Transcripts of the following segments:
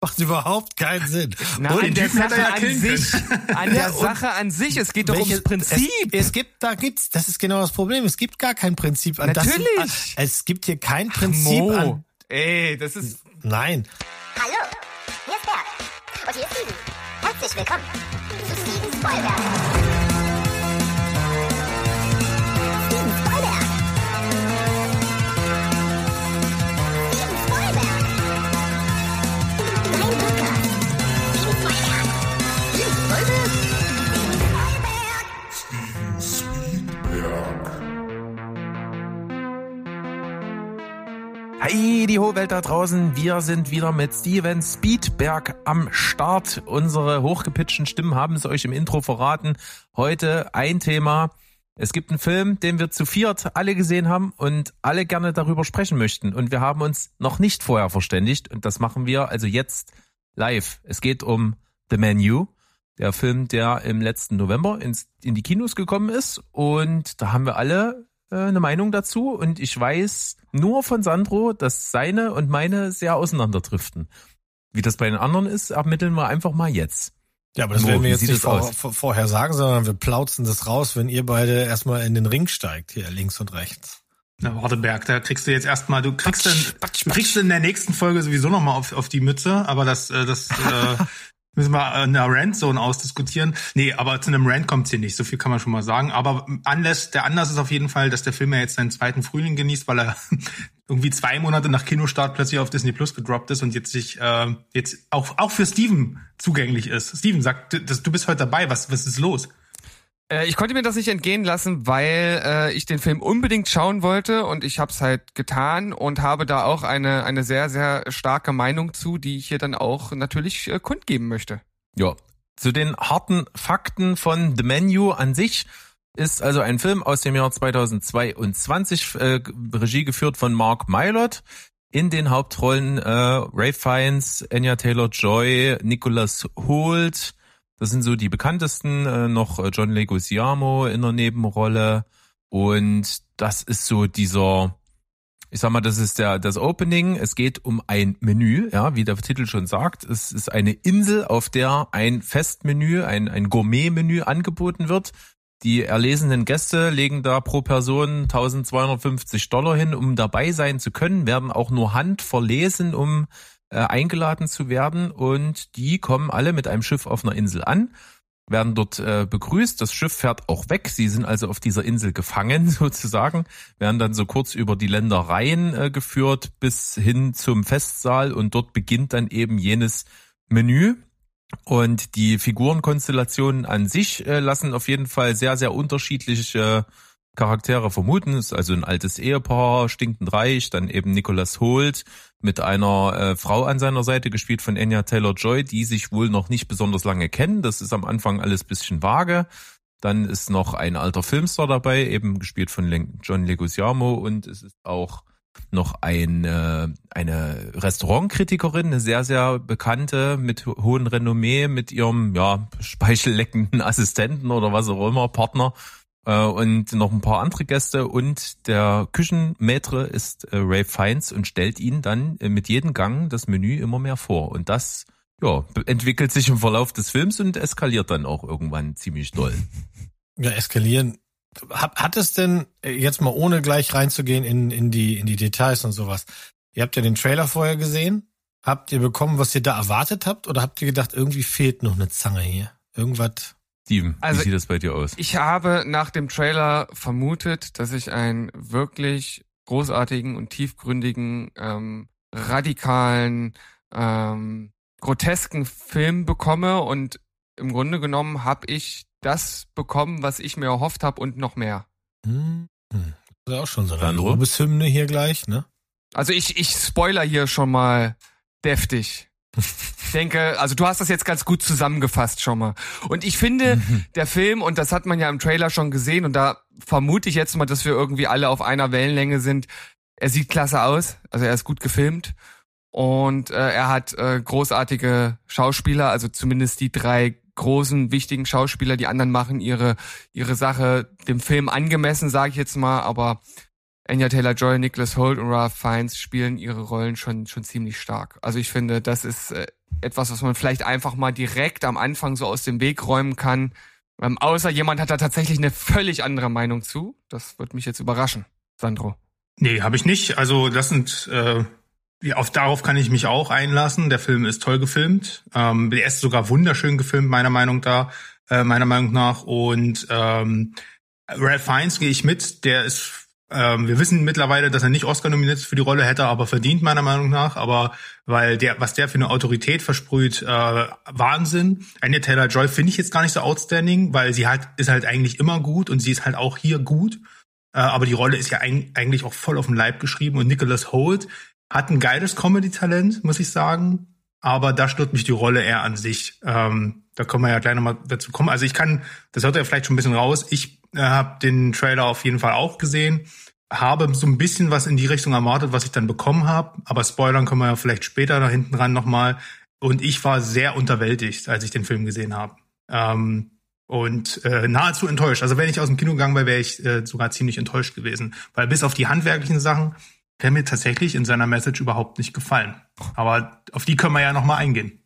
Macht überhaupt keinen Sinn. Na, Und an der Sache ja an sich, an der Sache an sich, es geht doch ums welche- Prinzip. Es, es gibt, da gibt's, das ist genau das Problem. Es gibt gar kein Prinzip an Natürlich. Das, es gibt hier kein Prinzip Mo, an. ey, das ist Nein. Hallo, hier ist Berg. Und hier ist Steven. Herzlich willkommen zu Steven Spoilberg. Hi, die hohe Welt da draußen. Wir sind wieder mit Steven Speedberg am Start. Unsere hochgepitchten Stimmen haben es euch im Intro verraten. Heute ein Thema. Es gibt einen Film, den wir zu viert alle gesehen haben und alle gerne darüber sprechen möchten. Und wir haben uns noch nicht vorher verständigt. Und das machen wir also jetzt live. Es geht um The Menu. Der Film, der im letzten November ins, in die Kinos gekommen ist. Und da haben wir alle äh, eine Meinung dazu und ich weiß nur von Sandro, dass seine und meine sehr auseinanderdriften. Wie das bei den anderen ist, ermitteln wir einfach mal jetzt. Ja, aber das Mo, werden wir jetzt nicht vor, vorher sagen, sondern wir plauzen das raus, wenn ihr beide erstmal in den Ring steigt, hier links und rechts. Na, Warteberg, da kriegst du jetzt erstmal, du kriegst dann, du kriegst in der nächsten Folge sowieso nochmal auf, auf die Mütze, aber das, äh, das äh, müssen wir in der Randzone ausdiskutieren. Nee, aber zu einem Rant kommt's hier nicht, so viel kann man schon mal sagen. Aber Anlass, der Anlass ist auf jeden Fall, dass der Film ja jetzt seinen zweiten Frühling genießt, weil er irgendwie zwei Monate nach Kinostart plötzlich auf Disney Plus gedroppt ist und jetzt sich äh, jetzt auch, auch für Steven zugänglich ist. Steven, sag, du, das, du bist heute dabei, was, was ist los? Äh, ich konnte mir das nicht entgehen lassen, weil äh, ich den Film unbedingt schauen wollte und ich habe es halt getan und habe da auch eine eine sehr sehr starke Meinung zu, die ich hier dann auch natürlich äh, kundgeben möchte. Ja. Zu den harten Fakten von The Menu an sich ist also ein Film aus dem Jahr 2022, äh, Regie geführt von Mark Mylod. In den Hauptrollen äh, Ray Fiennes, Anya Taylor-Joy, Nicholas Holt. Das sind so die bekanntesten. Äh, noch äh, John Leguizamo in der Nebenrolle. Und das ist so dieser, ich sag mal, das ist der das Opening. Es geht um ein Menü, ja, wie der Titel schon sagt. Es ist eine Insel, auf der ein Festmenü, ein ein Gourmet-Menü angeboten wird. Die erlesenen Gäste legen da pro Person 1250 Dollar hin, um dabei sein zu können, werden auch nur handverlesen, um äh, eingeladen zu werden. Und die kommen alle mit einem Schiff auf einer Insel an, werden dort äh, begrüßt. Das Schiff fährt auch weg. Sie sind also auf dieser Insel gefangen sozusagen, werden dann so kurz über die Ländereien äh, geführt bis hin zum Festsaal und dort beginnt dann eben jenes Menü. Und die Figurenkonstellationen an sich äh, lassen auf jeden Fall sehr, sehr unterschiedliche Charaktere vermuten. Ist also ein altes Ehepaar, stinkend reich, dann eben Nicholas Holt mit einer äh, Frau an seiner Seite, gespielt von Anya Taylor-Joy, die sich wohl noch nicht besonders lange kennen. Das ist am Anfang alles bisschen vage. Dann ist noch ein alter Filmstar dabei, eben gespielt von Len- John Leguizamo und es ist auch noch eine, eine Restaurantkritikerin, eine sehr, sehr bekannte, mit ho- hohem Renommee, mit ihrem, ja, speichelleckenden Assistenten oder was auch immer, Partner, äh, und noch ein paar andere Gäste und der Küchenmaitre ist äh, Ray Fiennes und stellt ihnen dann äh, mit jedem Gang das Menü immer mehr vor und das ja, entwickelt sich im Verlauf des Films und eskaliert dann auch irgendwann ziemlich doll. Ja, eskalieren. Hat, hat es denn, äh, jetzt mal ohne gleich reinzugehen in, in, die, in die Details und sowas, ihr habt ja den Trailer vorher gesehen? Habt ihr bekommen, was ihr da erwartet habt? Oder habt ihr gedacht, irgendwie fehlt noch eine Zange hier? Irgendwas? Steven, Also- wie sieht das bei dir aus? Ich habe nach dem Trailer vermutet, dass ich einen wirklich großartigen und tiefgründigen, ähm, radikalen, ähm, grotesken Film bekomme und im Grunde genommen habe ich das bekommen, was ich mir erhofft habe und noch mehr. Hm, hm. Das ist auch schon so eine? Lobeshymne hier gleich, ne? Also ich, ich spoiler hier schon mal deftig. Ich denke, also du hast das jetzt ganz gut zusammengefasst schon mal. Und ich finde, der Film, und das hat man ja im Trailer schon gesehen, und da vermute ich jetzt mal, dass wir irgendwie alle auf einer Wellenlänge sind. Er sieht klasse aus, also er ist gut gefilmt. Und äh, er hat äh, großartige Schauspieler, also zumindest die drei großen, wichtigen Schauspieler. Die anderen machen ihre, ihre Sache dem Film angemessen, sage ich jetzt mal, aber Anya Taylor-Joy, Nicholas Holt und Ralph Fiennes spielen ihre Rollen schon schon ziemlich stark. Also ich finde, das ist äh, etwas, was man vielleicht einfach mal direkt am Anfang so aus dem Weg räumen kann. Ähm, außer jemand hat da tatsächlich eine völlig andere Meinung zu. Das wird mich jetzt überraschen, Sandro. Nee, habe ich nicht. Also das sind äh, auf darauf kann ich mich auch einlassen. Der Film ist toll gefilmt. Ähm, der ist sogar wunderschön gefilmt, meiner Meinung da, äh, meiner Meinung nach. Und ähm, Ralph Fiennes gehe ich mit. Der ist ähm, wir wissen mittlerweile, dass er nicht Oscar nominiert für die Rolle, hätte er aber verdient, meiner Meinung nach. Aber weil der, was der für eine Autorität versprüht, äh, Wahnsinn. Anya Taylor Joy finde ich jetzt gar nicht so outstanding, weil sie halt ist halt eigentlich immer gut und sie ist halt auch hier gut. Äh, aber die Rolle ist ja eigentlich auch voll auf den Leib geschrieben und Nicholas Holt hat ein geiles Comedy-Talent, muss ich sagen. Aber da stört mich die Rolle eher an sich. Ähm, da können wir ja gleich nochmal dazu kommen. Also ich kann, das hört ja vielleicht schon ein bisschen raus. Ich äh, habe den Trailer auf jeden Fall auch gesehen, habe so ein bisschen was in die Richtung erwartet, was ich dann bekommen habe, aber spoilern können wir ja vielleicht später da hinten dran nochmal. Und ich war sehr unterwältigt, als ich den Film gesehen habe. Ähm, und äh, nahezu enttäuscht. Also wenn ich aus dem Kino gegangen wäre, wäre ich äh, sogar ziemlich enttäuscht gewesen. Weil bis auf die handwerklichen Sachen der mir tatsächlich in seiner Message überhaupt nicht gefallen. Aber auf die können wir ja nochmal eingehen.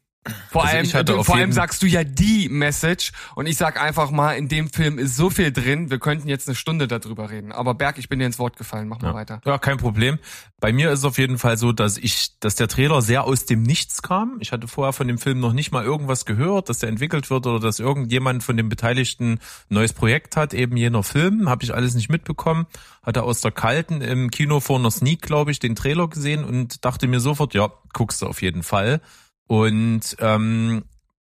Vor also allem, du, vor allem sagst du ja die Message und ich sag einfach mal, in dem Film ist so viel drin, wir könnten jetzt eine Stunde darüber reden. Aber Berg, ich bin dir ins Wort gefallen, mach mal ja. weiter. Ja, kein Problem. Bei mir ist es auf jeden Fall so, dass ich, dass der Trailer sehr aus dem Nichts kam. Ich hatte vorher von dem Film noch nicht mal irgendwas gehört, dass der entwickelt wird oder dass irgendjemand von den Beteiligten ein neues Projekt hat, eben jener Film, habe ich alles nicht mitbekommen. Hatte aus der Kalten im Kino vor einer Sneak, glaube ich, den Trailer gesehen und dachte mir sofort, ja, guckst du auf jeden Fall. Und ähm,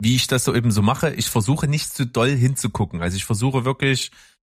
wie ich das so eben so mache, ich versuche nicht zu doll hinzugucken. Also ich versuche wirklich,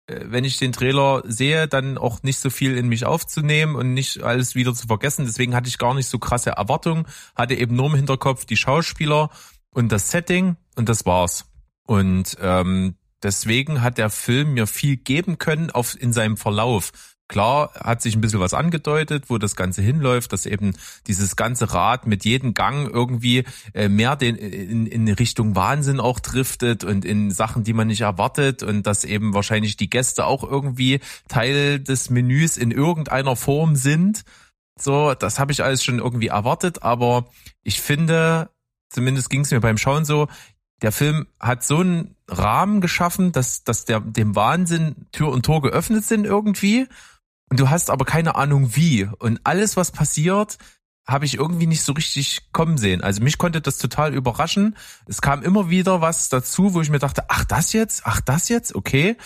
äh, wenn ich den Trailer sehe, dann auch nicht so viel in mich aufzunehmen und nicht alles wieder zu vergessen. Deswegen hatte ich gar nicht so krasse Erwartungen, hatte eben nur im Hinterkopf die Schauspieler und das Setting und das war's. Und ähm, deswegen hat der Film mir viel geben können auf in seinem Verlauf. Klar hat sich ein bisschen was angedeutet, wo das Ganze hinläuft, dass eben dieses ganze Rad mit jedem Gang irgendwie äh, mehr den, in, in Richtung Wahnsinn auch driftet und in Sachen, die man nicht erwartet und dass eben wahrscheinlich die Gäste auch irgendwie Teil des Menüs in irgendeiner Form sind. So, das habe ich alles schon irgendwie erwartet, aber ich finde, zumindest ging es mir beim Schauen so, der Film hat so einen Rahmen geschaffen, dass, dass der, dem Wahnsinn Tür und Tor geöffnet sind irgendwie und du hast aber keine Ahnung wie. Und alles, was passiert, habe ich irgendwie nicht so richtig kommen sehen. Also mich konnte das total überraschen. Es kam immer wieder was dazu, wo ich mir dachte, ach das jetzt, ach das jetzt, okay.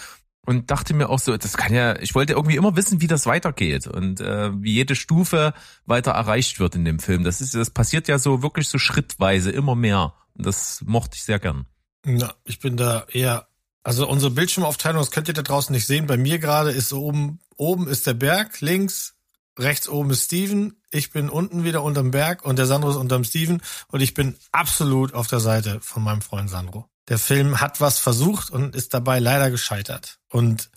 Und dachte mir auch so, das kann ja, ich wollte irgendwie immer wissen, wie das weitergeht und äh, wie jede Stufe weiter erreicht wird in dem Film. Das ist, das passiert ja so wirklich so schrittweise immer mehr. Und das mochte ich sehr gern. Ja, ich bin da eher also unsere Bildschirmaufteilung, das könnt ihr da draußen nicht sehen. Bei mir gerade ist oben, oben ist der Berg, links, rechts oben ist Steven. Ich bin unten wieder unterm Berg und der Sandro ist unterm Steven und ich bin absolut auf der Seite von meinem Freund Sandro. Der Film hat was versucht und ist dabei leider gescheitert. Und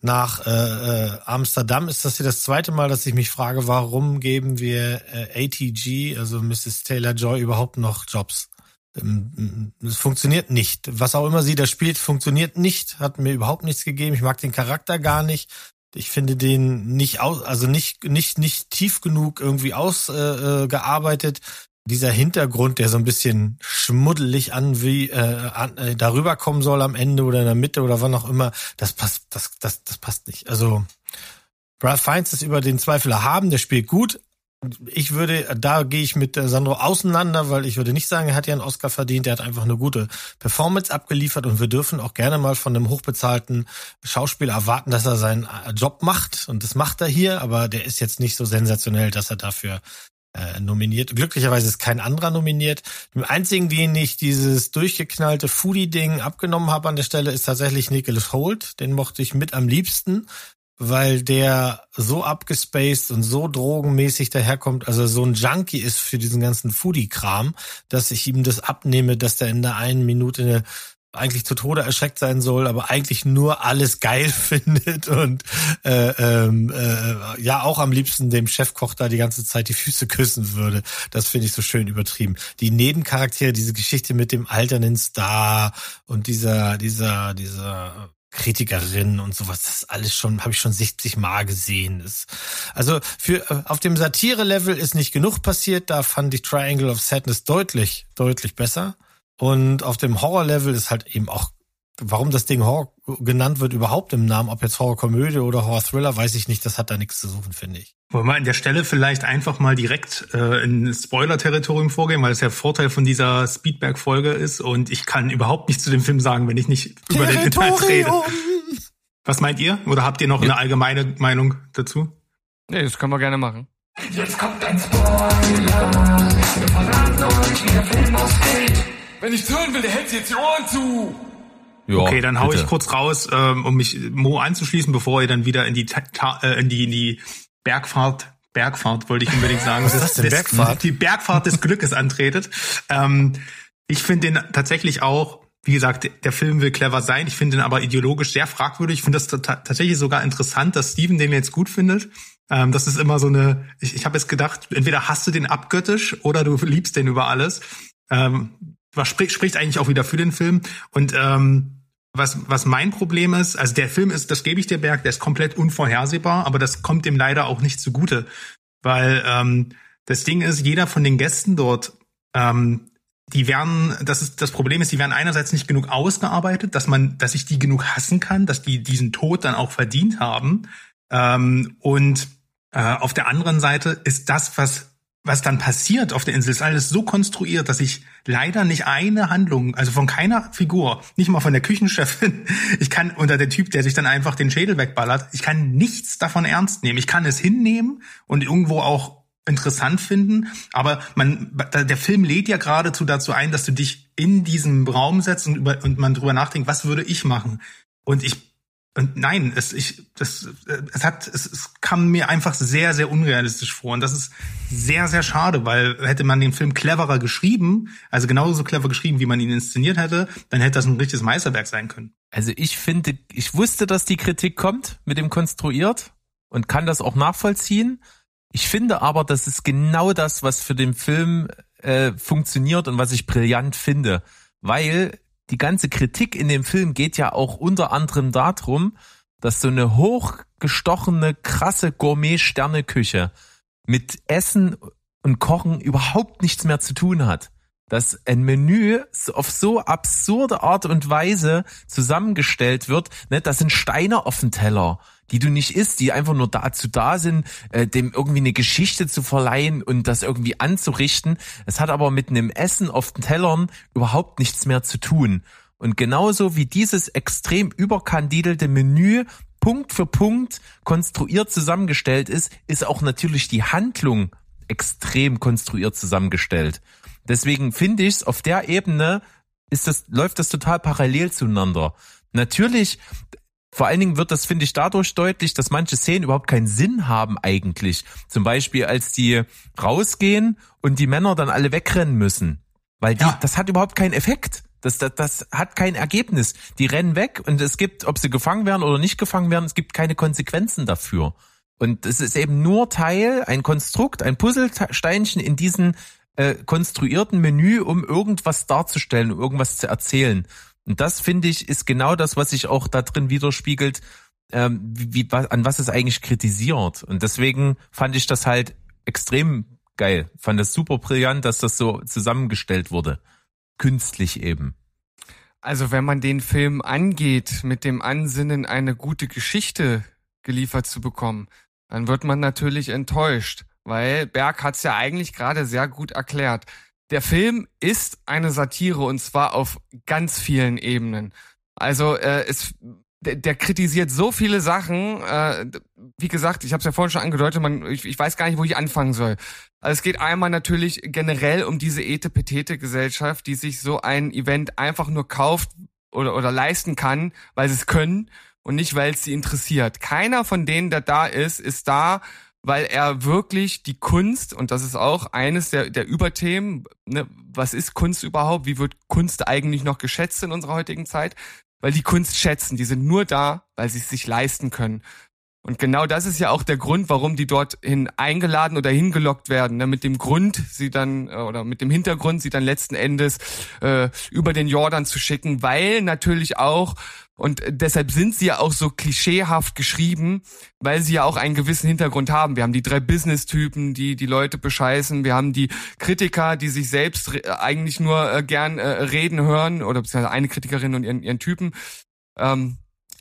nach äh, äh, Amsterdam ist das hier das zweite Mal, dass ich mich frage, warum geben wir äh, ATG, also Mrs. Taylor Joy, überhaupt noch Jobs? Ähm, es funktioniert nicht. Was auch immer sie da spielt, funktioniert nicht, hat mir überhaupt nichts gegeben. Ich mag den Charakter gar nicht. Ich finde den nicht aus, also nicht nicht nicht tief genug irgendwie ausgearbeitet. Äh, Dieser Hintergrund, der so ein bisschen schmuddelig an wie äh, an, äh, darüber kommen soll am Ende oder in der Mitte oder wann auch immer, das passt das das das passt nicht. Also Brad Fiennes ist über den Zweifel haben, der spielt gut, ich würde, da gehe ich mit Sandro auseinander, weil ich würde nicht sagen, er hat ja einen Oscar verdient. Er hat einfach eine gute Performance abgeliefert und wir dürfen auch gerne mal von einem hochbezahlten Schauspieler erwarten, dass er seinen Job macht und das macht er hier, aber der ist jetzt nicht so sensationell, dass er dafür äh, nominiert. Glücklicherweise ist kein anderer nominiert. Dem einzigen, den ich dieses durchgeknallte Foodie-Ding abgenommen habe an der Stelle, ist tatsächlich Nicholas Holt. Den mochte ich mit am liebsten weil der so abgespaced und so drogenmäßig daherkommt, also so ein Junkie ist für diesen ganzen Foodie-Kram, dass ich ihm das abnehme, dass der in der einen Minute eigentlich zu Tode erschreckt sein soll, aber eigentlich nur alles geil findet und äh, ähm, äh, ja auch am liebsten dem Chefkoch da die ganze Zeit die Füße küssen würde. Das finde ich so schön übertrieben. Die Nebencharaktere, diese Geschichte mit dem alternden Star und dieser dieser dieser Kritikerinnen und sowas. Das alles schon, habe ich schon 60 Mal gesehen. Das, also für äh, auf dem Satire-Level ist nicht genug passiert. Da fand ich Triangle of Sadness deutlich, deutlich besser. Und auf dem Horror-Level ist halt eben auch, warum das Ding Horror genannt wird überhaupt im Namen, ob jetzt Horror-Komödie oder Horror-Thriller, weiß ich nicht. Das hat da nichts zu suchen, finde ich. Wollen wir an der Stelle vielleicht einfach mal direkt äh, in Spoiler-Territorium vorgehen, weil es der Vorteil von dieser Speedback-Folge ist und ich kann überhaupt nichts zu dem Film sagen, wenn ich nicht über den Inhalt rede. Was meint ihr? Oder habt ihr noch eine allgemeine Meinung dazu? Nee, das können wir gerne machen. Jetzt kommt ein Spoiler. Wir verraten euch, wie der Film ausgeht. Wenn ich hören will, der hält jetzt die Ohren zu. Ja, Okay, dann hau bitte. ich kurz raus, ähm, um mich Mo anzuschließen, bevor ihr dann wieder in die Ta äh, in die in die Bergfahrt Bergfahrt wollte ich unbedingt sagen. Was ist das denn, Des- Bergfahrt? Die Bergfahrt des Glückes antretet. Ähm, ich finde den tatsächlich auch, wie gesagt, der Film will clever sein. Ich finde den aber ideologisch sehr fragwürdig. Ich finde das ta- tatsächlich sogar interessant, dass Steven den jetzt gut findet. Ähm, das ist immer so eine, ich, ich habe jetzt gedacht, entweder hast du den abgöttisch oder du liebst den über alles. Ähm, was spricht, spricht eigentlich auch wieder für den Film. Und ähm, was, was mein Problem ist, also der Film ist, das gebe ich dir, Berg, der ist komplett unvorhersehbar, aber das kommt dem leider auch nicht zugute. Weil ähm, das Ding ist, jeder von den Gästen dort, ähm, die werden, das ist das Problem ist, die werden einerseits nicht genug ausgearbeitet, dass man, dass ich die genug hassen kann, dass die diesen Tod dann auch verdient haben. Ähm, und äh, auf der anderen Seite ist das, was was dann passiert auf der Insel, ist alles so konstruiert, dass ich leider nicht eine Handlung, also von keiner Figur, nicht mal von der Küchenchefin, ich kann, unter der Typ, der sich dann einfach den Schädel wegballert, ich kann nichts davon ernst nehmen. Ich kann es hinnehmen und irgendwo auch interessant finden, aber man, der Film lädt ja geradezu dazu ein, dass du dich in diesem Raum setzt und, über, und man drüber nachdenkt, was würde ich machen? Und ich und nein, es, ich, das, es hat, es, es kam mir einfach sehr, sehr unrealistisch vor. Und das ist sehr, sehr schade, weil hätte man den Film cleverer geschrieben, also genauso clever geschrieben, wie man ihn inszeniert hätte, dann hätte das ein richtiges Meisterwerk sein können. Also ich finde, ich wusste, dass die Kritik kommt mit dem konstruiert und kann das auch nachvollziehen. Ich finde aber, das ist genau das, was für den Film äh, funktioniert und was ich brillant finde, weil die ganze Kritik in dem Film geht ja auch unter anderem darum, dass so eine hochgestochene, krasse Gourmet-Sterneküche mit Essen und Kochen überhaupt nichts mehr zu tun hat. Dass ein Menü auf so absurde Art und Weise zusammengestellt wird, ne, das sind Steine auf dem Teller, die du nicht isst, die einfach nur dazu da sind, äh, dem irgendwie eine Geschichte zu verleihen und das irgendwie anzurichten. Es hat aber mit einem Essen auf den Tellern überhaupt nichts mehr zu tun. Und genauso wie dieses extrem überkandidelte Menü Punkt für Punkt konstruiert zusammengestellt ist, ist auch natürlich die Handlung extrem konstruiert zusammengestellt. Deswegen finde ich es auf der Ebene ist das, läuft das total parallel zueinander. Natürlich, vor allen Dingen wird das, finde ich, dadurch deutlich, dass manche Szenen überhaupt keinen Sinn haben eigentlich. Zum Beispiel, als die rausgehen und die Männer dann alle wegrennen müssen. Weil die, Ja. das hat überhaupt keinen Effekt. Das, das, das hat kein Ergebnis. Die rennen weg und es gibt, ob sie gefangen werden oder nicht gefangen werden, es gibt keine Konsequenzen dafür. Und es ist eben nur Teil, ein Konstrukt, ein Puzzlesteinchen in diesem äh, konstruierten Menü, um irgendwas darzustellen, um irgendwas zu erzählen. Und das finde ich ist genau das, was sich auch da drin widerspiegelt, ähm, wie, wie, wa- an was es eigentlich kritisiert. Und deswegen fand ich das halt extrem geil. Fand das super brillant, dass das so zusammengestellt wurde. Künstlich eben. Also wenn man den Film angeht mit dem Ansinnen, eine gute Geschichte geliefert zu bekommen, dann wird man natürlich enttäuscht, weil Berg hat es ja eigentlich gerade sehr gut erklärt. Der Film ist eine Satire und zwar auf ganz vielen Ebenen. Also äh, es, der, der kritisiert so viele Sachen. Äh, wie gesagt, ich habe es ja vorhin schon angedeutet, man, ich, ich weiß gar nicht, wo ich anfangen soll. Also es geht einmal natürlich generell um diese Ete-Petete-Gesellschaft, die sich so ein Event einfach nur kauft oder, oder leisten kann, weil sie es können und nicht, weil es sie interessiert. Keiner von denen, der da ist, ist da, weil er wirklich die Kunst, und das ist auch eines der, der Überthemen, ne, was ist Kunst überhaupt, wie wird Kunst eigentlich noch geschätzt in unserer heutigen Zeit, weil die Kunst schätzen, die sind nur da, weil sie es sich leisten können. Und genau das ist ja auch der Grund, warum die dorthin eingeladen oder hingelockt werden. Ne? Mit dem Grund, sie dann, äh, oder mit dem Hintergrund, sie dann letzten Endes äh, über den Jordan zu schicken, weil natürlich auch Und deshalb sind sie ja auch so klischeehaft geschrieben, weil sie ja auch einen gewissen Hintergrund haben. Wir haben die drei Business-Typen, die die Leute bescheißen. Wir haben die Kritiker, die sich selbst eigentlich nur äh, gern äh, reden hören, oder beziehungsweise eine Kritikerin und ihren, ihren Typen. Ähm,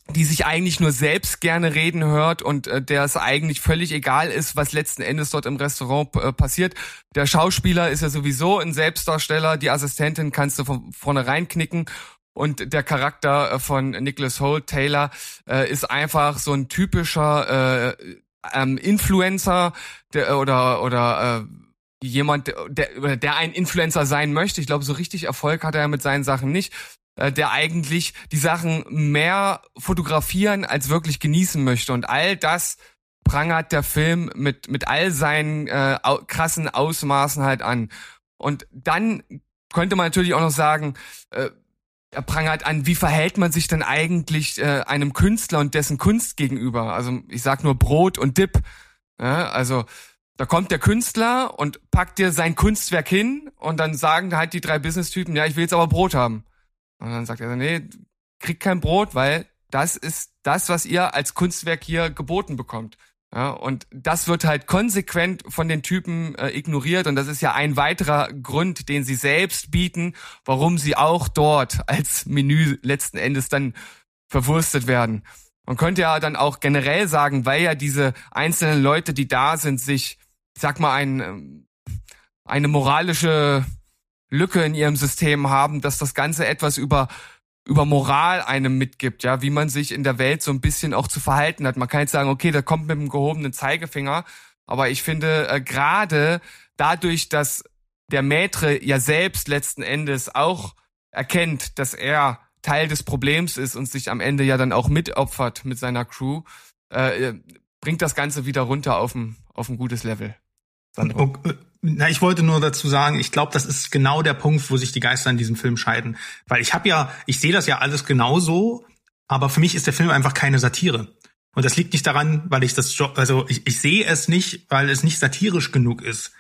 die sich eigentlich nur selbst gerne reden hört und äh, der es eigentlich völlig egal ist, was letzten Endes dort im Restaurant äh, passiert. Der Schauspieler ist ja sowieso ein Selbstdarsteller, die Assistentin kannst du von vornherein knicken und der Charakter äh, von Nicholas Holt Taylor äh, ist einfach so ein typischer äh, ähm, Influencer der, oder oder äh, jemand, der, der ein Influencer sein möchte. Ich glaube, so richtig Erfolg hat er mit seinen Sachen nicht. Äh, der eigentlich die Sachen mehr fotografieren als wirklich genießen möchte. Und all das prangert der Film mit, mit all seinen äh, krassen Ausmaßen halt an. Und dann könnte man natürlich auch noch sagen, äh, prangert an, wie verhält man sich denn eigentlich äh, einem Künstler und dessen Kunst gegenüber? Also ich sag nur Brot und Dip. Ja, also da kommt der Künstler und packt dir sein Kunstwerk hin und dann sagen halt die drei Business-Typen, ja, ich will jetzt aber Brot haben. Und dann sagt er, nee, kriegt kein Brot, weil das ist das, was ihr als Kunstwerk hier geboten bekommt. Ja, und das wird halt konsequent von den Typen äh, ignoriert und das ist ja ein weiterer Grund, den sie selbst bieten, warum sie auch dort als Menü letzten Endes dann verwurstet werden. Man könnte ja dann auch generell sagen, weil ja diese einzelnen Leute, die da sind, sich, sag mal, ein, ähm, eine moralische Lücke in ihrem System haben, dass das Ganze etwas über über Moral einem mitgibt, ja, wie man sich in der Welt so ein bisschen auch zu verhalten hat. Man kann jetzt sagen, okay, da kommt mit dem gehobenen Zeigefinger, aber ich finde äh, gerade dadurch, dass der Maître ja selbst letzten Endes auch erkennt, dass er Teil des Problems ist und sich am Ende ja dann auch mitopfert mit seiner Crew, äh, bringt das Ganze wieder runter auf ein, auf ein gutes Level. Sandro. Na, ich wollte nur dazu sagen, ich glaube, das ist genau der Punkt, wo sich die Geister in diesem Film scheiden. Weil ich habe ja, ich sehe das ja alles genauso, aber für mich ist der Film einfach keine Satire. Und das liegt nicht daran, weil ich das, also ich, ich sehe es nicht, weil es nicht satirisch genug ist.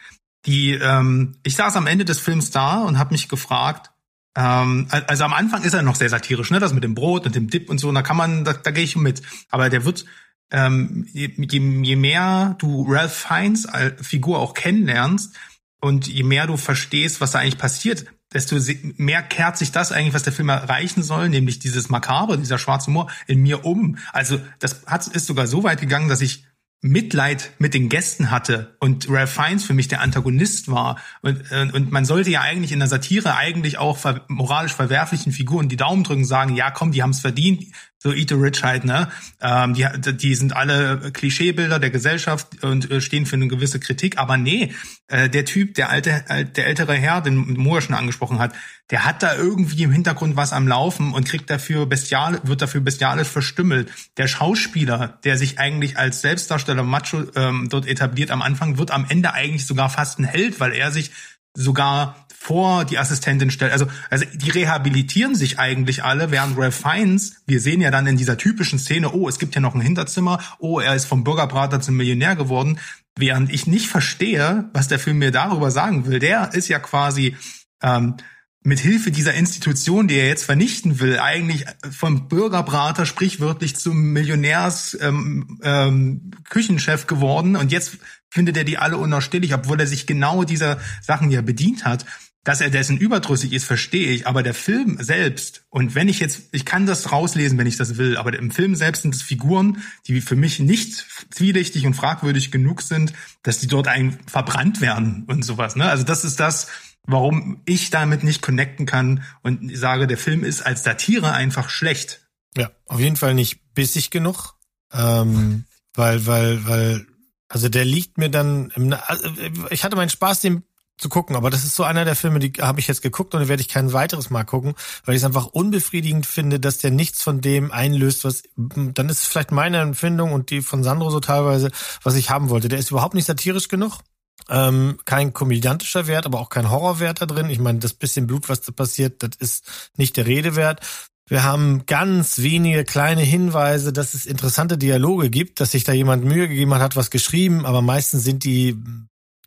Die, ähm, ich saß am Ende des Films da und habe mich gefragt, ähm, also am Anfang ist er noch sehr satirisch, ne, das mit dem Brot und dem Dip und so, und da kann man, da, da gehe ich mit. Aber der wird ähm, je, je mehr du Ralph Fiennes als Figur auch kennenlernst und je mehr du verstehst, was da eigentlich passiert, desto mehr kehrt sich das eigentlich, was der Film erreichen soll, nämlich dieses Makabre, dieser schwarze Humor in mir um. Also das hat, ist sogar so weit gegangen, dass ich Mitleid mit den Gästen hatte und Ralph Fiennes für mich der Antagonist war und, äh, und man sollte ja eigentlich in der Satire eigentlich auch ver moralisch verwerflichen Figuren die Daumen drücken sagen, ja komm, die haben es verdient, so Eat the Rich halt, ne? Ähm, die, die sind alle Klischeebilder der Gesellschaft und äh, stehen für eine gewisse Kritik. Aber nee, äh, der Typ, der alte, der ältere Herr, den Moore schon angesprochen hat, der hat da irgendwie im Hintergrund was am Laufen und kriegt dafür bestial, wird dafür bestialisch verstümmelt. Der Schauspieler, der sich eigentlich als Selbstdarsteller Macho ähm, dort etabliert am Anfang, wird am Ende eigentlich sogar fast ein Held, weil er sich sogar vor die Assistentin stellt. Also, also die rehabilitieren sich eigentlich alle, während Ralph Fiennes, wir sehen ja dann in dieser typischen Szene, oh, es gibt ja noch ein Hinterzimmer, oh, er ist vom Bürgerbrater zum Millionär geworden, während ich nicht verstehe, was der Film mir darüber sagen will. Der ist ja quasi ähm, mit Hilfe dieser Institution, die er jetzt vernichten will, eigentlich vom Bürgerbrater sprichwörtlich zum Millionärs ähm, ähm, Küchenchef geworden und jetzt findet er die alle unausstehlich, obwohl er sich genau dieser Sachen ja bedient hat. Dass er dessen überdrüssig ist, verstehe ich, aber der Film selbst, und wenn ich jetzt, ich kann das rauslesen, wenn ich das will, aber im Film selbst sind es Figuren, die für mich nicht zwielichtig und fragwürdig genug sind, dass die dort ein verbrannt werden und sowas. Ne? Also das ist das, warum ich damit nicht connecten kann und sage, der Film ist als Satire einfach schlecht. Ja, auf jeden Fall nicht bissig genug, ähm, weil, weil, weil, also der liegt mir dann, im, also ich hatte meinen Spaß, den zu gucken, aber das ist so einer der Filme, die habe ich jetzt geguckt und werde ich kein weiteres Mal gucken, weil ich es einfach unbefriedigend finde, dass der nichts von dem einlöst, was dann ist vielleicht meine Empfindung und die von Sandro so teilweise, was ich haben wollte. Der ist überhaupt nicht satirisch genug. Ähm, kein komödiantischer Wert, aber auch kein Horrorwert da drin. Ich meine, das bisschen Blut, was da passiert, das ist nicht der Rede wert. Wir haben ganz wenige kleine Hinweise, dass es interessante Dialoge gibt, dass sich da jemand Mühe gegeben hat, hat was geschrieben, aber meistens sind die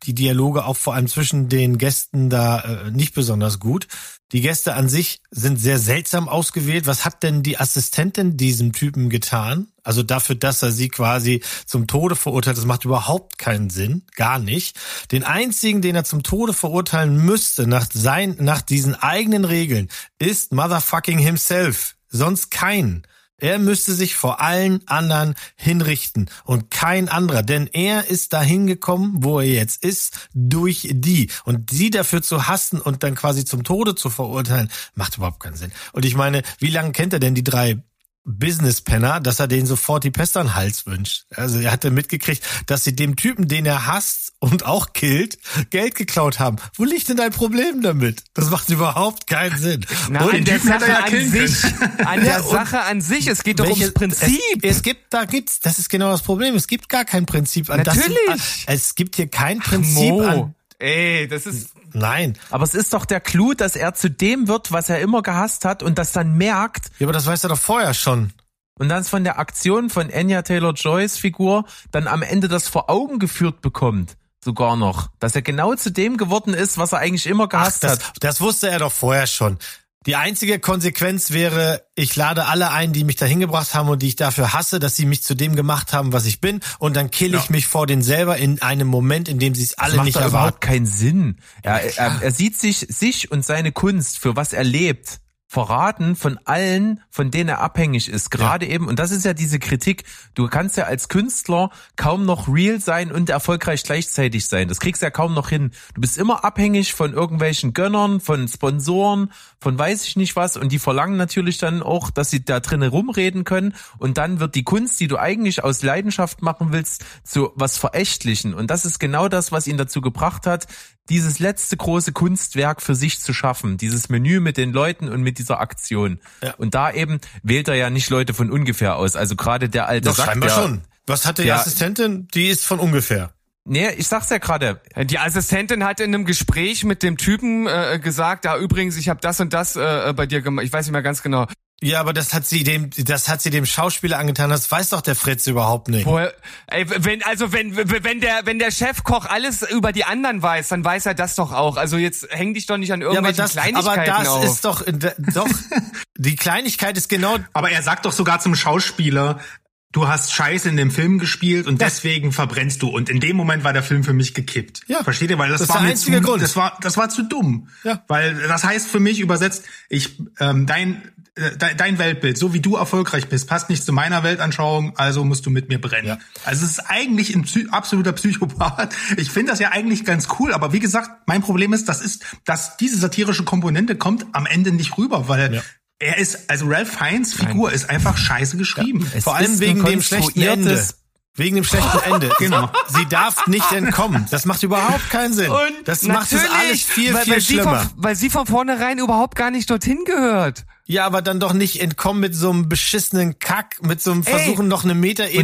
die Dialoge auch vor allem zwischen den Gästen da äh, nicht besonders gut. Die Gäste an sich sind sehr seltsam ausgewählt. Was hat denn die Assistentin diesem Typen getan? Also dafür, dass er sie quasi zum Tode verurteilt, das macht überhaupt keinen Sinn, gar nicht. Den einzigen, den er zum Tode verurteilen müsste nach sein, nach diesen eigenen Regeln, ist motherfucking himself. Sonst keinen. Er müsste sich vor allen anderen hinrichten und kein anderer, denn er ist dahin gekommen, wo er jetzt ist, durch die. Und sie dafür zu hassen und dann quasi zum Tode zu verurteilen, macht überhaupt keinen Sinn. Und ich meine, wie lange kennt er denn die drei Business-Penner, dass er denen sofort die Pest an den Hals wünscht. Also er hatte mitgekriegt, dass sie dem Typen, den er hasst und auch killt, Geld geklaut haben. Wo liegt denn dein Problem damit? Das macht überhaupt keinen Sinn. Na, Und an der Typen Sache er ja an sich, an der Sache an sich, es geht doch ums welche- Prinzip. Es, es gibt, da gibt's, das ist genau das Problem. Es gibt gar kein Prinzip an Natürlich. Das, es gibt hier kein Prinzip Mo. an. Ey, das ist Nein. Aber es ist doch der Clou, dass er zu dem wird, was er immer gehasst hat und das dann merkt Ja, aber das weiß er doch vorher schon. und dann von der Aktion von Anya Taylor-Joys Figur dann am Ende das vor Augen geführt bekommt. Sogar noch. Dass er genau zu dem geworden ist, was er eigentlich immer Ach, gehasst das, hat. das wusste er doch vorher schon. Die einzige Konsequenz wäre, ich lade alle ein, die mich dahin gebracht haben und die ich dafür hasse, dass sie mich zu dem gemacht haben, was ich bin, und dann kill ich Ja. mich vor denen selber in einem Moment, in dem sie es Das alle macht nicht doch erwarten. überhaupt keinen Sinn. Er, er, er sieht sich, sich und seine Kunst, für was er lebt, verraten von allen, von denen er abhängig ist. Gerade eben, und das ist ja diese Kritik, du kannst ja als Künstler kaum noch real sein und erfolgreich gleichzeitig sein. Das kriegst du ja kaum noch hin. Du bist immer abhängig von irgendwelchen Gönnern, von Sponsoren, von weiß ich nicht was und die verlangen natürlich dann auch, dass sie da drinnen rumreden können und dann wird die Kunst, die du eigentlich aus Leidenschaft machen willst, zu was Verächtlichen. Und das ist genau das, was ihn dazu gebracht hat, dieses letzte große Kunstwerk für sich zu schaffen, dieses Menü mit den Leuten und mit dieser Aktion. Ja. Und da eben wählt er ja nicht Leute von ungefähr aus. Also gerade der alte Doch, Sack, scheinbar der, schon. Was hatte die der- Assistentin? Die ist von ungefähr. Nee, ich sag's ja gerade. Die Assistentin hat in einem Gespräch mit dem Typen äh, gesagt, da übrigens, ich habe das und das äh, bei dir gemacht. Ich weiß nicht mehr ganz genau. Ja, aber das hat sie dem, das hat sie dem Schauspieler angetan. Das weiß doch der Fritz überhaupt nicht. Woher, ey, wenn also wenn wenn der wenn der Chefkoch alles über die anderen weiß, dann weiß er das doch auch. Also jetzt häng dich doch nicht an Ja, aber das, aber Kleinigkeiten das auf. ist doch, doch, die Kleinigkeit ist genau, Aber er sagt doch sogar zum Schauspieler, du hast Scheiße in dem Film gespielt und deswegen verbrennst du. Und in dem Moment war der Film für mich gekippt. Ja. Versteht ihr? Weil das, Das war der einzige zu, Grund. das war, das war zu dumm. Ja. Weil das heißt für mich übersetzt, ich, ähm, dein, dein, dein Weltbild, so wie du erfolgreich bist, passt nicht zu meiner Weltanschauung, also musst du mit mir brennen. Ja. Also es ist eigentlich ein Psy absoluter Psychopath. Ich finde das ja eigentlich ganz cool, aber wie gesagt, mein Problem ist, das ist, dass diese satirische Komponente kommt am Ende nicht rüber, weil Ja. er ist, also Ralph Fiennes Figur ist einfach scheiße geschrieben. Es vor allem wegen dem schlechten Ende. Wegen dem schlechten Ende. Genau. Sie darf nicht entkommen. Das macht überhaupt keinen Sinn. Und das macht es alles viel, weil, viel weil sie schlimmer. Von, weil sie von vornherein überhaupt gar nicht dorthin gehört. Ja, aber dann doch nicht entkommen mit so einem beschissenen Kack, mit so einem Ey, Versuchen, noch eine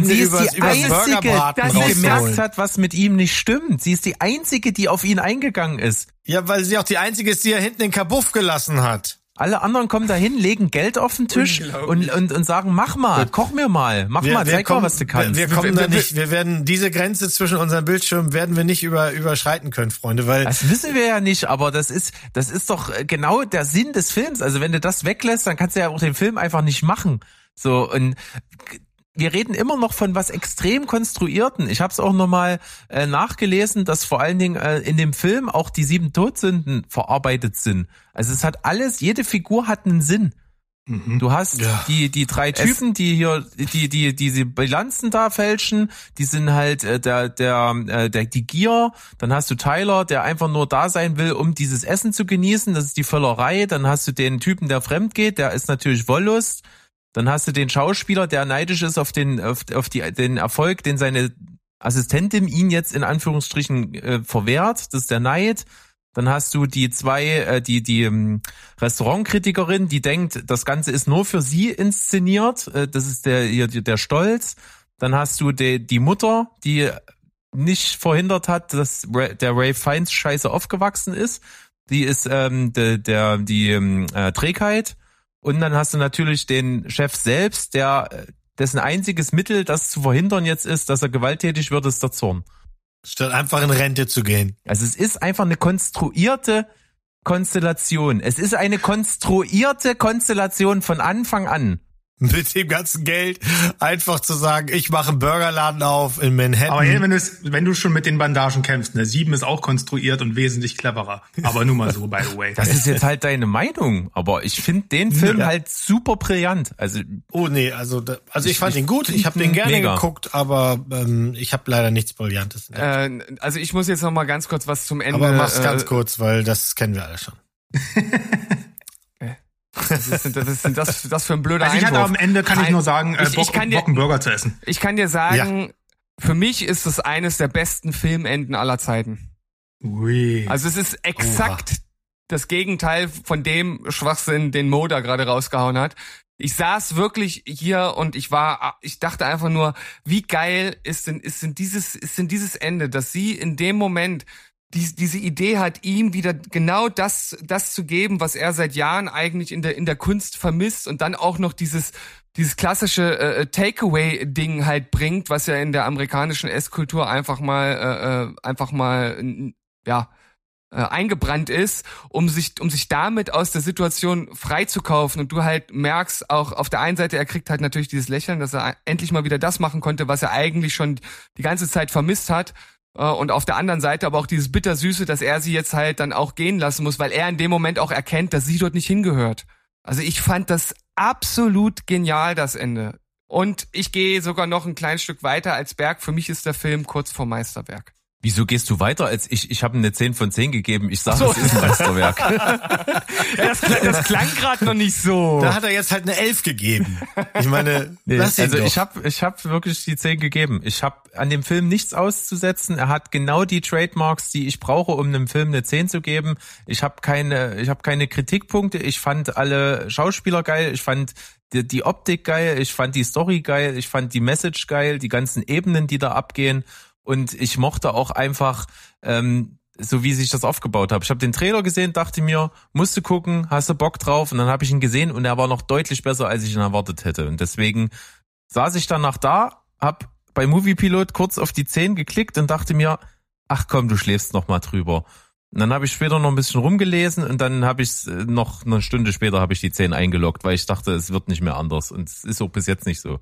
sie ist übers, die übers einzige, Burgerbraten rauszuholen. hat, was mit ihm nicht stimmt. Sie ist die einzige, die auf ihn eingegangen ist. Ja, weil sie auch die einzige ist, die er hinten den Kabuff gelassen hat. Alle anderen kommen dahin, legen Geld auf den Tisch und, und, und sagen, mach mal, koch mir mal, mach mal, zeig mal, was du kannst. Wir, wir kommen Wir- da wir- nicht, wir werden diese Grenze zwischen unseren Bildschirmen werden wir nicht über, überschreiten können, Freunde, weil Das wissen wir ja nicht, aber das ist, das ist doch äh, genau der Sinn des Films. Also wenn du das weglässt, dann kannst du ja auch den Film einfach nicht machen. So und wir reden immer noch von was extrem konstruierten. Ich habe es auch nochmal äh, nachgelesen, dass vor allen Dingen äh, in dem Film auch die sieben Todsünden verarbeitet sind. Also es hat alles, jede Figur hat einen Sinn. Du hast Ja. die die drei Typen, die hier die die diese Bilanzen da fälschen, die sind halt äh, der der äh, der die Gier, dann hast du Tyler, der einfach nur da sein will, um dieses Essen zu genießen, das ist die Völlerei, dann hast du den Typen, der fremd geht, der ist natürlich Wollust. Dann hast du den Schauspieler, der neidisch ist auf den auf, auf die den Erfolg, den seine Assistentin ihn jetzt in Anführungsstrichen äh, verwehrt, das ist der Neid. Dann hast du die zwei, äh, die die ähm, Restaurantkritikerin, die denkt, das Ganze ist nur für sie inszeniert. Äh, das ist der hier der Stolz. Dann hast du die, die Mutter, die nicht verhindert hat, dass der Ray Fiennes scheiße aufgewachsen ist. Die ist ähm, de, der die ähm, äh, Trägheit. Und dann hast du natürlich den Chef selbst, der äh, dessen einziges Mittel, das zu verhindern jetzt ist, dass er gewalttätig wird, ist der Zorn. Statt einfach in Rente zu gehen. Also es ist einfach eine konstruierte Konstellation. Es ist eine konstruierte Konstellation von Anfang an. Mit dem ganzen Geld einfach zu sagen, ich mache einen Burgerladen auf in Manhattan. Aber hey, wenn, wenn du schon mit den Bandagen kämpfst, ne, sieben ist auch konstruiert und wesentlich cleverer. Aber nur mal so, by the way. Das ist jetzt halt deine Meinung, aber ich finde den Film Ja. halt super brillant. Also oh nee, also da, also ich, Ich- fand ich ihn gut, ich habe den gerne mega. geguckt, aber ähm, ich habe leider nichts Brillantes. Äh, also ich muss jetzt noch mal ganz kurz was zum Ende. aber mach's ganz äh, kurz, weil das kennen wir alle schon. Was ist das, ist das, das für ein blöder Also ich hatte Einwurf? am Ende, kann ich Nein, nur sagen, äh, ich- ich Bock, dir- einen Burger zu essen. Ich kann dir sagen, für mich ist es eines der besten Filmenden aller Zeiten. Ui. Also es ist exakt das Gegenteil von dem Schwachsinn, den Mo da gerade rausgehauen hat. Ich saß wirklich hier und ich war, ich dachte einfach nur, wie geil ist denn, ist denn dieses, ist denn dieses Ende, dass sie in dem Moment die, diese Idee hat, ihm wieder genau das, das zu geben, was er seit Jahren eigentlich in der, in der Kunst vermisst und dann auch noch dieses, dieses klassische äh, Takeaway-Ding halt bringt, was ja in der amerikanischen Esskultur einfach mal, äh, äh, einfach mal, ja, äh, eingebrannt ist, um sich, um sich damit aus der Situation freizukaufen. Und du halt merkst auch auf der einen Seite, er kriegt halt natürlich dieses Lächeln, dass er endlich mal wieder das machen konnte, was er eigentlich schon die ganze Zeit vermisst hat. Äh, Und auf der anderen Seite aber auch dieses Bittersüße, dass er sie jetzt halt dann auch gehen lassen muss, weil er in dem Moment auch erkennt, dass sie dort nicht hingehört. Also ich fand das absolut genial, das Ende. Und ich gehe sogar noch ein kleines Stück weiter als Berg. Für mich ist der Film kurz vor Meisterwerk. Wieso gehst du weiter als ich? Ich habe eine 10 von 10 gegeben. Ich sage, so. es ist ein Meisterwerk. Ja, das, klang- das klang gerade noch nicht so. Da hat er jetzt halt eine Elf gegeben. Ich meine, Nee, lass ihn also doch. ich habe ich hab wirklich die 10 gegeben. Ich habe an dem Film nichts auszusetzen. Er hat genau die Trademarks, die ich brauche, um einem Film eine 10 zu geben. Ich habe keine ich habe keine Kritikpunkte. Ich fand alle Schauspieler geil. Ich fand die, die Optik geil. Ich fand die Story geil. Ich fand die Message geil. Die ganzen Ebenen, die da abgehen. Und ich mochte auch einfach ähm, so wie sich das aufgebaut hat. Ich habe den Trailer gesehen, dachte mir, musst du gucken, hast du Bock drauf? Und dann habe ich ihn gesehen und er war noch deutlich besser, als ich ihn erwartet hätte. Und deswegen saß ich danach da, hab bei Moviepilot kurz auf die 10 geklickt und dachte mir, ach komm, du schläfst noch mal drüber. Und dann habe ich später noch ein bisschen rumgelesen und dann habe ich noch eine Stunde später habe ich die 10 eingeloggt, weil ich dachte, es wird nicht mehr anders. Und es ist auch bis jetzt nicht so.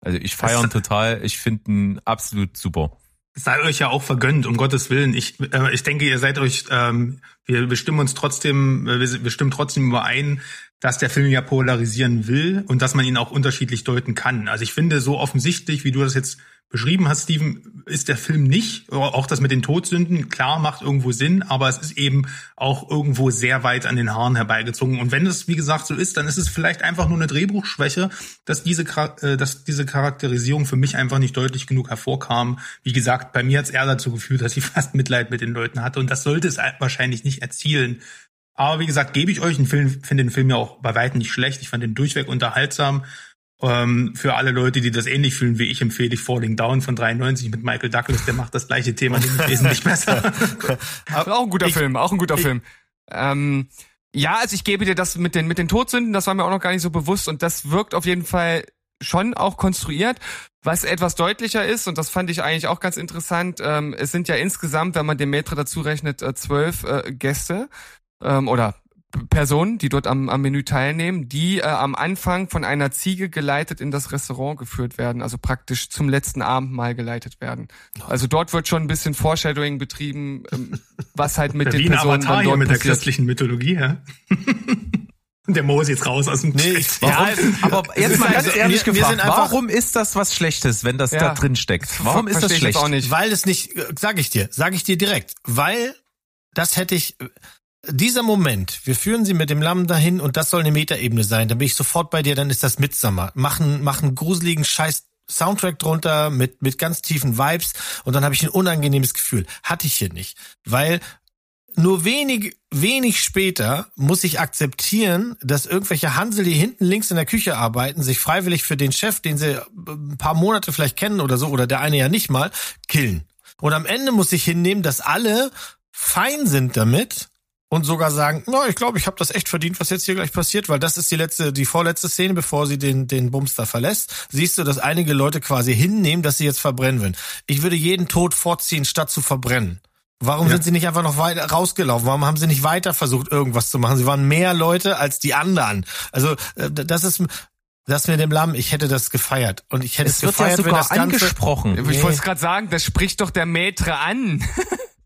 Also ich feiere ihn total, ich finde ihn absolut super. Sei euch ja auch vergönnt, um Gottes Willen. Ich, äh, ich denke, ihr seid euch, ähm, wir, wir stimmen uns trotzdem, äh, wir, wir stimmen trotzdem überein, dass der Film ja polarisieren will und dass man ihn auch unterschiedlich deuten kann. Also ich finde, so offensichtlich, wie du das jetzt beschrieben hast, Steven, ist der Film nicht. Auch das mit den Todsünden, klar, macht irgendwo Sinn, aber es ist eben auch irgendwo sehr weit an den Haaren herbeigezogen. Und wenn es, wie gesagt, so ist, dann ist es vielleicht einfach nur eine Drehbuchschwäche, dass diese, äh, dass diese Charakterisierung für mich einfach nicht deutlich genug hervorkam. Wie gesagt, bei mir hat es eher dazu geführt, dass ich fast Mitleid mit den Leuten hatte. Und das sollte es wahrscheinlich nicht erzielen. Aber wie gesagt, gebe ich euch einen Film, finde den Film ja auch bei weitem nicht schlecht. Ich fand den durchweg unterhaltsam. Ähm, für alle Leute, die das ähnlich fühlen wie ich, empfehle ich Falling Down von 93 mit Michael Douglas. Der macht das gleiche Thema nämlich wesentlich besser. auch ein guter Ich- Film, auch ein guter Film. Ähm, ja, also ich gebe dir das mit den mit den Todsünden, das war mir auch noch gar nicht so bewusst und das wirkt auf jeden Fall schon auch konstruiert. Was etwas deutlicher ist, und das fand ich eigentlich auch ganz interessant, ähm, es sind ja insgesamt, wenn man den Maitre dazu rechnet, äh, zwölf äh, Gäste ähm, oder Personen, die dort am, am Menü teilnehmen, die äh, am Anfang von einer Ziege geleitet in das Restaurant geführt werden, also praktisch zum letzten Abendmahl geleitet werden. Also dort wird schon ein bisschen Foreshadowing betrieben, ähm, was halt mit den Wie ein Personen Avatar dann hier dort mit der passiert. christlichen Mythologie, ja. Der Mo ist jetzt raus aus dem Nee, ich- Warum? Ja, aber jetzt ist mal ganz ehrlich wir- wir gefragt, sind einfach- warum ist das was Schlechtes, wenn das Ja. da drin steckt? Warum ist das schlecht? auch nicht. Weil es nicht, sage ich dir, sage ich dir direkt, weil das hätte ich, dieser Moment, wir führen sie mit dem Lamm dahin und das soll eine Metaebene sein, dann bin ich sofort bei dir, dann ist das Midsummer. Machen, machen gruseligen Scheiß Soundtrack drunter mit, mit ganz tiefen Vibes und dann habe ich ein unangenehmes Gefühl. Hatte ich hier nicht. Weil nur wenig, wenig später muss ich akzeptieren, dass irgendwelche Hansel, die hinten links in der Küche arbeiten, sich freiwillig für den Chef, den sie ein paar Monate vielleicht kennen oder so, oder der eine ja nicht mal, killen. Und am Ende muss ich hinnehmen, dass alle fein sind damit und sogar sagen, na, ich glaube, ich habe das echt verdient, was jetzt hier gleich passiert, weil das ist die letzte, die vorletzte Szene, bevor sie den den Bumster verlässt. Siehst du, dass einige Leute quasi hinnehmen, dass sie jetzt verbrennen würden. Ich würde jeden Tod vorziehen, statt zu verbrennen. Warum Ja. sind sie nicht einfach noch weiter rausgelaufen? Warum haben sie nicht weiter versucht, irgendwas zu machen? Sie waren mehr Leute als die anderen. Also äh, das ist das mit dem Lamm, ich hätte das gefeiert. Und ich hätte es, Es wird ja gefeiert, wenn sogar das Ganze. angesprochen, Ich Nee. wollte es gerade sagen, das spricht doch der Maitre an.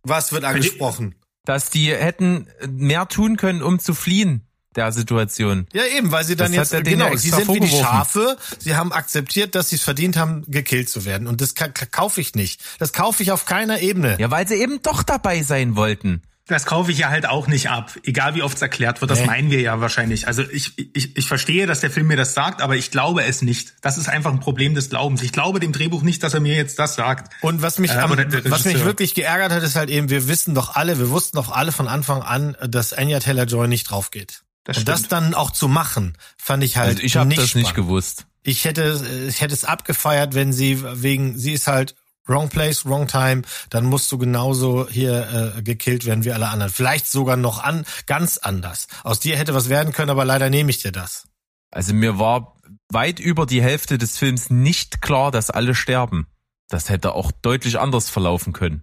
Was wird angesprochen? Dass die hätten mehr tun können, um zu fliehen der Situation. Ja, eben, weil sie dann Das jetzt, ja genau, sie sind wie die. Schafe, sie haben akzeptiert, dass sie es verdient haben, gekillt zu werden. Und das ka- ka- kaufe ich nicht. Das kaufe ich auf keiner Ebene. Ja, weil sie eben doch dabei sein wollten. Das kaufe ich ja halt auch nicht ab, egal wie oft es erklärt wird. Das Nee. meinen wir ja wahrscheinlich. Also ich, ich, ich verstehe, dass der Film mir das sagt, aber ich glaube es nicht. Das ist einfach ein Problem des Glaubens. Ich glaube dem Drehbuch nicht, dass er mir jetzt das sagt. Und was mich, Äh, am, was mich wirklich geärgert hat, ist halt eben, wir wissen doch alle, wir wussten doch alle von Anfang an, dass Anya Taylor-Joy nicht drauf geht. Das Und das dann auch zu machen, fand ich halt Also ich habe nicht das nicht spannend. gewusst. Ich hätte, ich hätte es abgefeiert, wenn sie wegen, sie ist halt wrong place, wrong time, dann musst du genauso hier äh, gekillt werden wie alle anderen. Vielleicht sogar noch an, ganz anders. Aus dir hätte was werden können, aber leider nehme ich dir das. Also mir war weit über die Hälfte des Films nicht klar, dass alle sterben. Das hätte auch deutlich anders verlaufen können.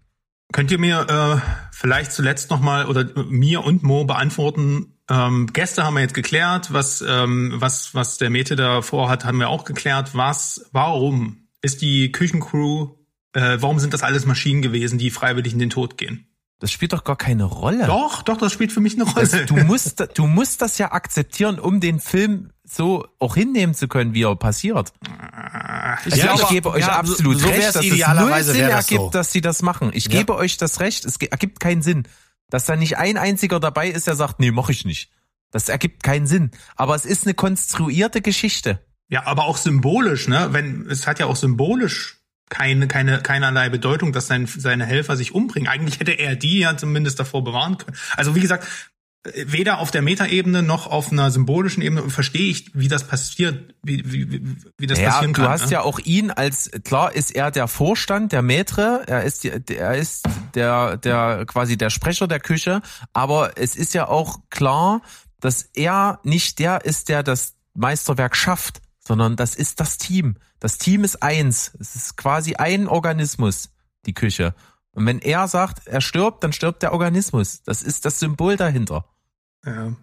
Könnt ihr mir äh, vielleicht zuletzt nochmal oder mir und Mo beantworten? Ähm, Gäste haben wir jetzt geklärt, was ähm, was was der Mete da vorhat, haben wir auch geklärt. Was, warum ist die Küchencrew? Äh, warum sind das alles Maschinen gewesen, die freiwillig in den Tod gehen? Das spielt doch gar keine Rolle. Doch, doch, das spielt für mich eine Rolle. Das, du musst, du musst das ja akzeptieren, um den Film so auch hinnehmen zu können, wie er passiert. Ich, Ja, ich aber- gebe euch ja, absolut so- so recht, dass es null Sinn das ergibt, so. dass sie das machen. Ich Ja. gebe euch das recht, es ergibt keinen Sinn. Dass da nicht ein einziger dabei ist, der sagt, nee, mach ich nicht. Das ergibt keinen Sinn. Aber es ist eine konstruierte Geschichte. Ja, aber auch symbolisch, ne? Wenn es hat ja auch symbolisch keine keine keinerlei Bedeutung, dass sein, seine Helfer sich umbringen. Eigentlich hätte er die ja zumindest davor bewahren können. Also wie gesagt, weder auf der Metaebene noch auf einer symbolischen Ebene verstehe ich, wie das passiert, wie wie, wie, das ja, passieren du kann. hast ne? ja auch ihn als, klar ist er der Vorstand, der Maitre, er ist, er ist der, der, quasi der Sprecher der Küche, aber es ist ja auch klar, dass er nicht der ist, der das Meisterwerk schafft, sondern das ist das Team. Das Team ist eins. Es ist quasi ein Organismus, die Küche. Und wenn er sagt, er stirbt, dann stirbt der Organismus. Das ist das Symbol dahinter. Ja.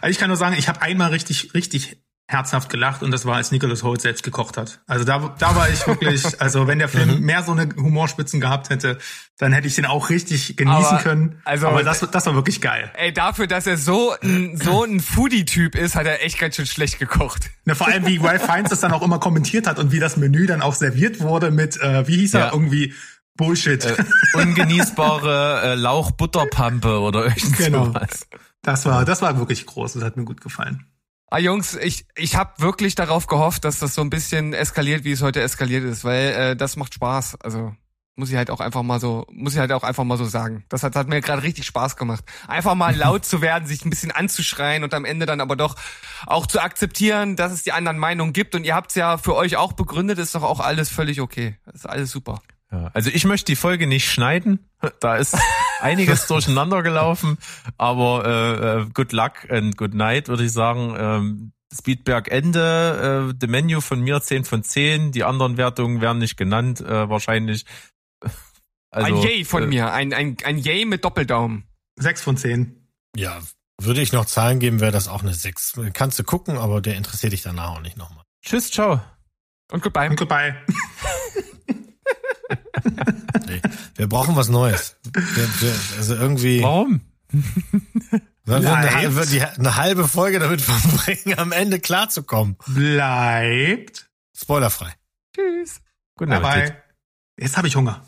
Also ich kann nur sagen, ich habe einmal richtig, richtig herzhaft gelacht und das war, als Nicholas Holt selbst gekocht hat. Also da, da war ich wirklich, also wenn der Film mehr so eine Humorspitzen gehabt hätte, dann hätte ich den auch richtig genießen Aber, können. also- Aber das, das war wirklich geil. Ey, dafür, dass er so ein, so ein Foodie-Typ ist, hat er echt ganz schön schlecht gekocht. Ne, vor allem, wie Ralph Fiennes das dann auch immer kommentiert hat und wie das Menü dann auch serviert wurde mit, äh, wie hieß er, Ja. irgendwie Bullshit. Äh, ungenießbare äh, Lauchbutterpampe oder irgend Genau. sowas. Das war, das war wirklich groß. Das hat mir gut gefallen. Ah, Jungs, ich, ich habe wirklich darauf gehofft, dass das so ein bisschen eskaliert, wie es heute eskaliert ist, weil äh, das macht Spaß. Also muss ich halt auch einfach mal so, muss ich halt auch einfach mal so sagen. Das hat, hat mir gerade richtig Spaß gemacht. Einfach mal laut zu werden, sich ein bisschen anzuschreien und am Ende dann aber doch auch zu akzeptieren, dass es die anderen Meinungen gibt. Und ihr habt's ja für euch auch begründet, ist doch auch alles völlig okay. Ist alles super. Ja, also ich möchte die Folge nicht schneiden. Da ist einiges durcheinander gelaufen. Aber äh, äh, good luck and good night, würde ich sagen. Ähm, Speedberg Ende, äh, The Menu von mir 10 von 10. Die anderen Wertungen werden nicht genannt, äh, wahrscheinlich. Also, ein Yay von äh, mir, ein, ein, ein Yay mit Doppeldaumen. Sechs von zehn. Ja, würde ich noch Zahlen geben, wäre das auch eine 6. Kannst du gucken, aber der interessiert dich danach auch nicht nochmal. Tschüss, ciao. Und goodbye. Und goodbye. Nee, wir brauchen was Neues. Wir, wir, also irgendwie Warum? wir eine, die, eine halbe Folge damit verbringen, am Ende klarzukommen. Bleibt Spoilerfrei. Tschüss. Guten Appetit. dabei. Jetzt habe ich Hunger.